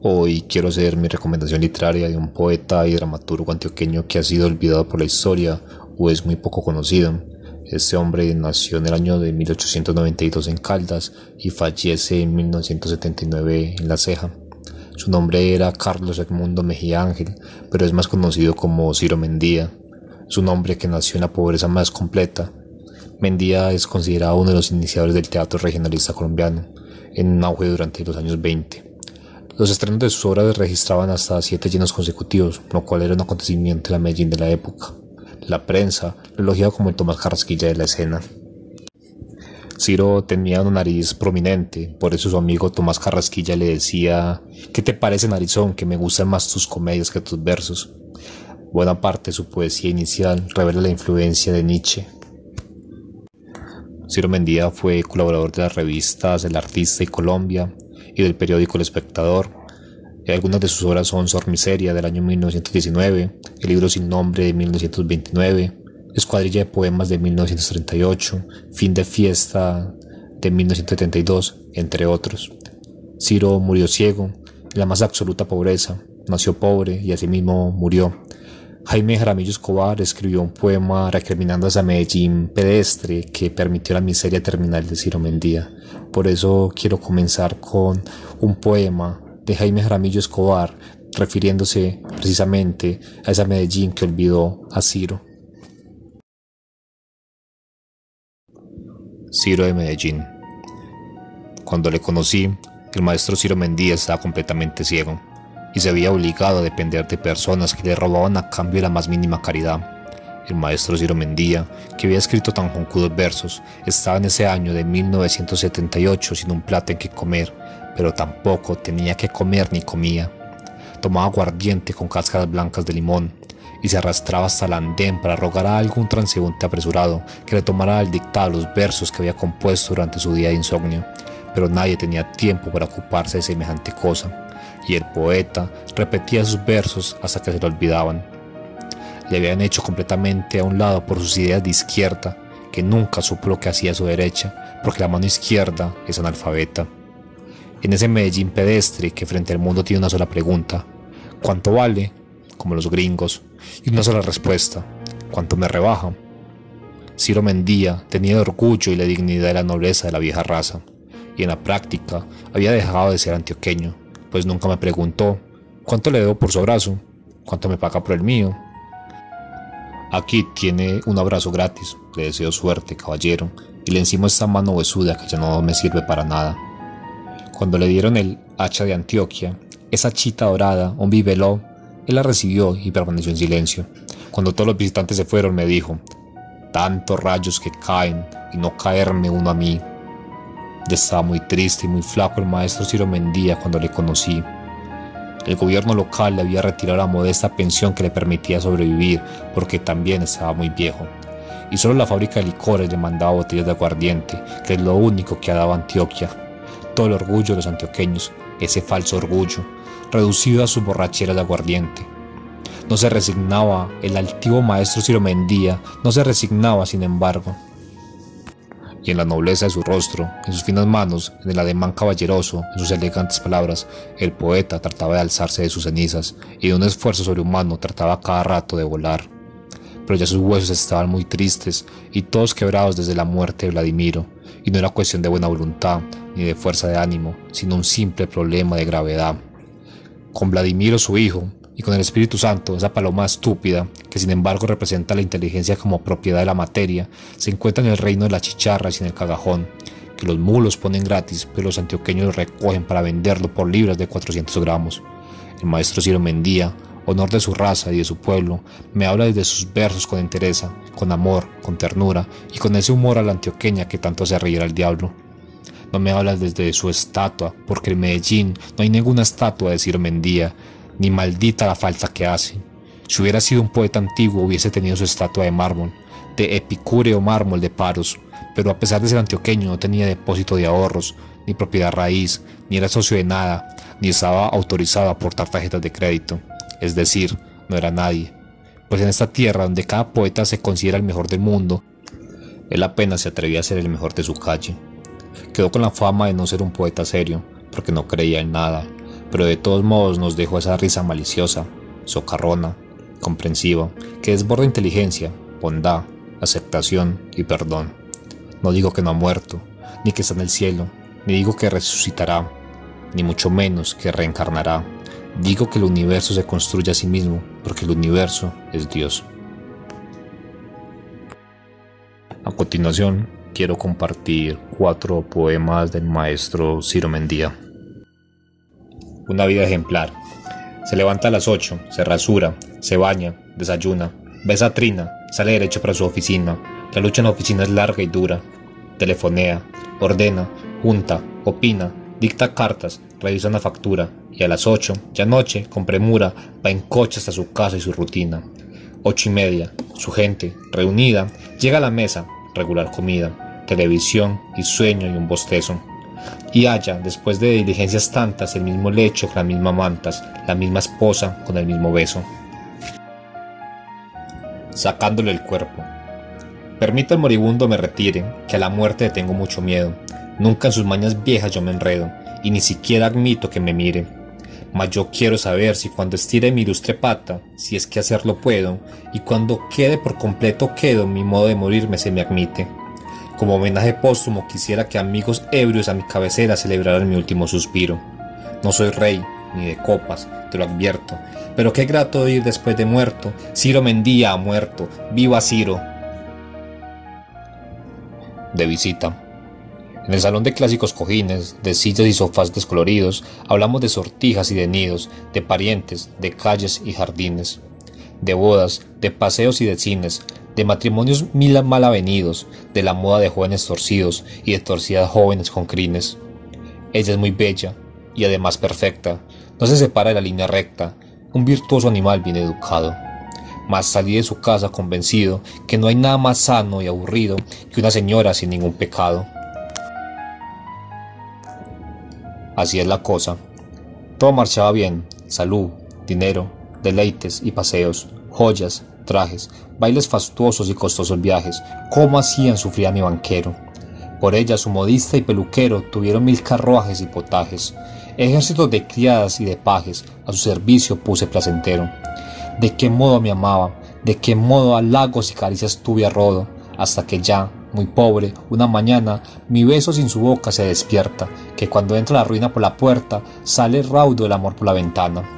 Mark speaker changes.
Speaker 1: Hoy quiero hacer mi recomendación literaria de un poeta y dramaturgo antioqueño que ha sido olvidado por la historia o es muy poco conocido. Este hombre nació en el año de 1892 en Caldas y fallece en 1979 en La Ceja. Su nombre era Carlos Edmundo Mejía Ángel, pero es más conocido como Ciro Mendía. Su nombre que nació en la pobreza más completa. Mendía es considerado uno de los iniciadores del teatro regionalista colombiano, en auge durante los años 20. Los estrenos de sus obras registraban hasta siete llenos consecutivos, lo cual era un acontecimiento en la Medellín de la época. La prensa lo elogiaba como el Tomás Carrasquilla de la escena. Ciro tenía una nariz prominente, por eso su amigo Tomás Carrasquilla le decía, ¿qué te parece narizón? Que me gustan más tus comedias que tus versos. Buena parte de su poesía inicial revela la influencia de Nietzsche. Ciro Mendía fue colaborador de las revistas El Artista y Colombia, y del periódico El Espectador. Algunas de sus obras son Sor Miseria del año 1919, El libro sin nombre de 1929, Escuadrilla de poemas de 1938, Fin de fiesta de 1972, entre otros. Ciro murió ciego, en la más absoluta pobreza, nació pobre y asimismo murió. Jaime Jaramillo Escobar escribió un poema recriminando a esa Medellín pedestre que permitió la miseria terminal de Ciro Mendía. Por eso quiero comenzar con un poema de Jaime Jaramillo Escobar refiriéndose precisamente a esa Medellín que olvidó a Ciro. Ciro de Medellín. Cuando le conocí, el maestro Ciro Mendía estaba completamente ciego y se había obligado a depender de personas que le robaban a cambio de la más mínima caridad. El maestro Ciro Mendía, que había escrito tan joncudos versos, estaba en ese año de 1978 sin un plato en que comer, pero tampoco tenía que comer ni comía. Tomaba aguardiente con cáscaras blancas de limón y se arrastraba hasta el andén para rogar a algún transeúnte apresurado que le tomara al dictado los versos que había compuesto durante su día de insomnio, pero nadie tenía tiempo para ocuparse de semejante cosa y el poeta repetía sus versos hasta que se lo olvidaban. Le habían hecho completamente a un lado por sus ideas de izquierda, que nunca supo lo que hacía su derecha, porque la mano izquierda es analfabeta. En ese Medellín pedestre que frente al mundo tiene una sola pregunta, ¿cuánto vale? Como los gringos, y una sola respuesta, ¿cuánto me rebaja? Ciro Mendía tenía el orgullo y la dignidad de la nobleza de la vieja raza, y en la práctica había dejado de ser antioqueño pues nunca me preguntó cuánto le debo por su abrazo, cuánto me paga por el mío. Aquí tiene un abrazo gratis, le deseo suerte, caballero, y le encimo esta mano huesuda que ya no me sirve para nada. Cuando le dieron el hacha de Antioquia, esa chita dorada, un bibeló, él la recibió y permaneció en silencio. Cuando todos los visitantes se fueron, me dijo, tantos rayos que caen y no caerme uno a mí. Estaba muy triste y muy flaco el maestro Ciro Mendía cuando le conocí. El gobierno local le había retirado la modesta pensión que le permitía sobrevivir porque también estaba muy viejo. Y solo la fábrica de licores le mandaba botellas de aguardiente, que es lo único que ha dado Antioquia. Todo el orgullo de los antioqueños, ese falso orgullo, reducido a su borrachera de aguardiente. No se resignaba, el altivo maestro Ciro Mendía no se resignaba, sin embargo, y en la nobleza de su rostro, en sus finas manos, en el ademán caballeroso, en sus elegantes palabras, el poeta trataba de alzarse de sus cenizas y de un esfuerzo sobrehumano trataba cada rato de volar. Pero ya sus huesos estaban muy tristes y todos quebrados desde la muerte de Vladimiro, y no era cuestión de buena voluntad ni de fuerza de ánimo, sino un simple problema de gravedad. Con Vladimiro su hijo, y con el Espíritu Santo, esa paloma estúpida, que sin embargo representa la inteligencia como propiedad de la materia, se encuentra en el reino de las chicharras y en el cagajón, que los mulos ponen gratis, pero los antioqueños recogen para venderlo por libras de 400 gramos. El maestro Ciro Mendía, honor de su raza y de su pueblo, me habla desde sus versos con entereza, con amor, con ternura y con ese humor a la antioqueña que tanto hace reír al diablo. No me habla desde su estatua, porque en Medellín no hay ninguna estatua de Ciro Mendía, ni maldita la falta que hace. Si hubiera sido un poeta antiguo hubiese tenido su estatua de mármol, de epicúreo mármol de paros, pero a pesar de ser antioqueño no tenía depósito de ahorros, ni propiedad raíz, ni era socio de nada, ni estaba autorizado a aportar tarjetas de crédito, es decir, no era nadie. Pues en esta tierra donde cada poeta se considera el mejor del mundo, él apenas se atrevía a ser el mejor de su calle. Quedó con la fama de no ser un poeta serio, porque no creía en nada, pero de todos modos nos dejó esa risa maliciosa, socarrona, comprensiva, que desborda inteligencia, bondad, aceptación y perdón. No digo que no ha muerto, ni que está en el cielo, ni digo que resucitará, ni mucho menos que reencarnará. Digo que el universo se construye a sí mismo, porque el universo es Dios. A continuación, quiero compartir cuatro poemas del maestro Ciro Mendía. Una vida ejemplar. Se levanta a las 8, se rasura, se baña, desayuna, besa a Trina, sale derecho para su oficina. La lucha en la oficina es larga y dura. Telefonea, ordena, junta, opina, dicta cartas, revisa una factura y a las 8, ya noche, con premura, va en coche hasta su casa y su rutina. Ocho y media, su gente, reunida, llega a la mesa, regular comida, televisión y sueño y un bostezo y haya, después de diligencias tantas, el mismo lecho, la misma mantas, la misma esposa con el mismo beso. Sacándole el cuerpo. Permito al moribundo me retire, que a la muerte tengo mucho miedo. Nunca en sus mañas viejas yo me enredo, y ni siquiera admito que me mire. Mas yo quiero saber si cuando estire mi ilustre pata, si es que hacerlo puedo, y cuando quede por completo quedo, mi modo de morirme se me admite. Como homenaje póstumo quisiera que amigos ebrios a mi cabecera celebraran mi último suspiro. No soy rey, ni de copas, te lo advierto, pero qué grato ir después de muerto. Ciro Mendía ha muerto, viva Ciro. De visita. En el salón de clásicos cojines, de sillas y sofás descoloridos, hablamos de sortijas y de nidos, de parientes, de calles y jardines, de bodas, de paseos y de cines, de matrimonios mil mal avenidos, de la moda de jóvenes torcidos y de torcidas jóvenes con crines. Ella es muy bella y además perfecta, no se separa de la línea recta, un virtuoso animal bien educado. Mas salí de su casa convencido que no hay nada más sano y aburrido que una señora sin ningún pecado. Así es la cosa. Todo marchaba bien, salud, dinero, deleites y paseos, joyas, trajes, bailes fastuosos y costosos viajes, cómo hacían sufrir a mi banquero. Por ella su modista y peluquero tuvieron mil carruajes y potajes, ejércitos de criadas y de pajes a su servicio puse placentero. De qué modo me amaba, de qué modo a lagos y caricias tuve a rodo, hasta que ya, muy pobre, una mañana, mi beso sin su boca se despierta, que cuando entra la ruina por la puerta, sale raudo el amor por la ventana.